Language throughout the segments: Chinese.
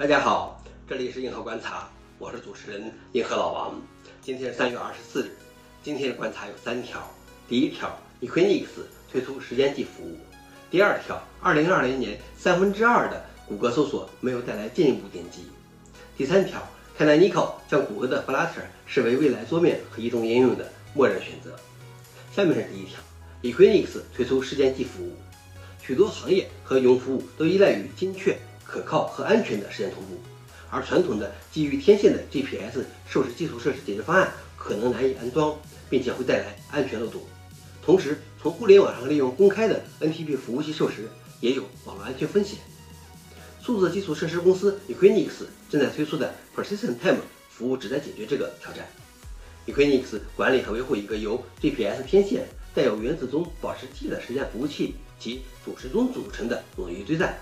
大家好，这里是硬核观察，我是主持人硬核老王。今天是三月二十四日，今天的观察有三条。第一条，Equinix 推出时间计服务。第二条，二零二零年三分之二的谷歌搜索没有带来进一步点击。第三条，Canonical 将谷歌的 Flutter 视为未来桌面和移动应用的默认选择。下面是第一条，Equinix 推出时间计服务。许多行业和云服务都依赖于精确。可靠和安全的时间同步，而传统的基于天线的 GPS 授时基础设施解决方案可能难以安装，并且会带来安全漏洞。同时，从互联网上利用公开的 NTP 服务器授时也有网络安全风险。数字基础设施公司 Equinix 正在推出的 Persistent Time 服务旨在解决这个挑战。Equinix 管理和维护一个由 GPS 天线、带有原子钟保持器的时间服务器及主时钟组成的冗余堆栈。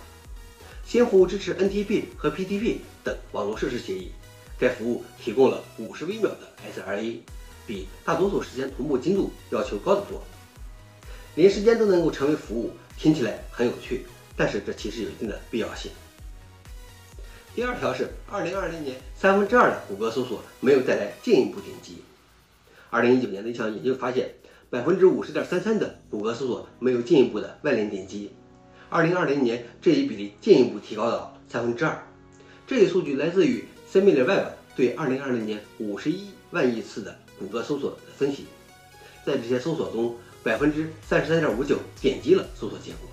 新服务支持 NTP 和 PTP 等网络设施协议，该服务提供了五十微秒的 SLA，比大多数时间同步精度要求高得多。连时间都能够成为服务，听起来很有趣，但是这其实有一定的必要性。第二条是，二零二零年三分之二的谷歌搜索没有带来进一步点击。二零一九年的一项研究发现，百分之五十点三三的谷歌搜索没有进一步的外链点击。二零二零年，这一比例进一步提高到三分之二。这一数据来自于 SimilarWeb 对二零二零年五十一万亿次的谷歌搜索的分析。在这些搜索中，百分之三十三点五九点击了搜索结果，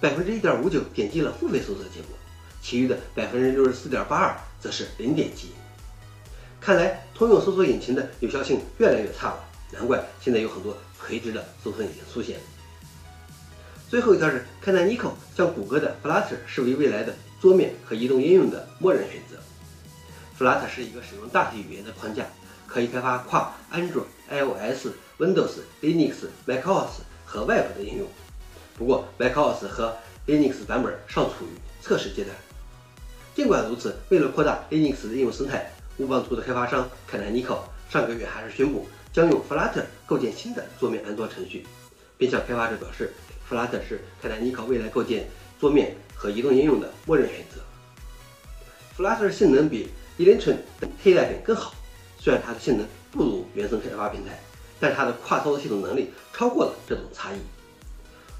百分之一点五九点击了付费搜索结果，其余的百分之六十四点八二则是零点击。看来，通用搜索引擎的有效性越来越差了，难怪现在有很多垂直的搜索引擎出现。最后一条是，Canonical 将谷歌的 Flutter 视为未来的桌面和移动应用的默认选择。Flutter 是一个使用大体语言的框架，可以开发跨 Android、iOS、Windows、Linux、macOS 和 Web 的应用。不过，macOS 和 Linux 版本尚处于测试阶段。尽管如此，为了扩大 Linux 的应用生态，乌邦图的开发商 Canonical 上个月还是宣布将用 Flutter 构建新的桌面安装程序，并向开发者表示。Flutter 是泰坦尼克未来构建桌面和移动应用的默认选择。Flutter 性能比 e l e c t r o n 等替代品更好，虽然它的性能不如原生开发平台，但它的跨操作系统能力超过了这种差异。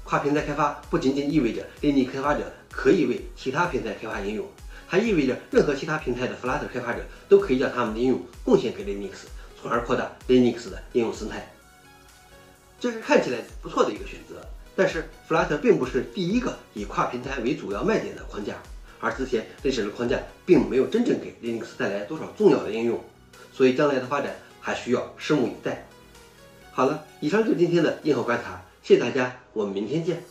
跨平台开发不仅仅意味着 Linux 开发者可以为其他平台开发应用，还意味着任何其他平台的 Flutter 开发者都可以将他们的应用贡献给 Linux，从而扩大 Linux 的应用生态。这是看起来不错的一个选择。但是 Flat 并不是第一个以跨平台为主要卖点的框架，而之前类似的框架并没有真正给 Linux 带来多少重要的应用，所以将来的发展还需要拭目以待。好了，以上就是今天的硬核观察，谢谢大家，我们明天见。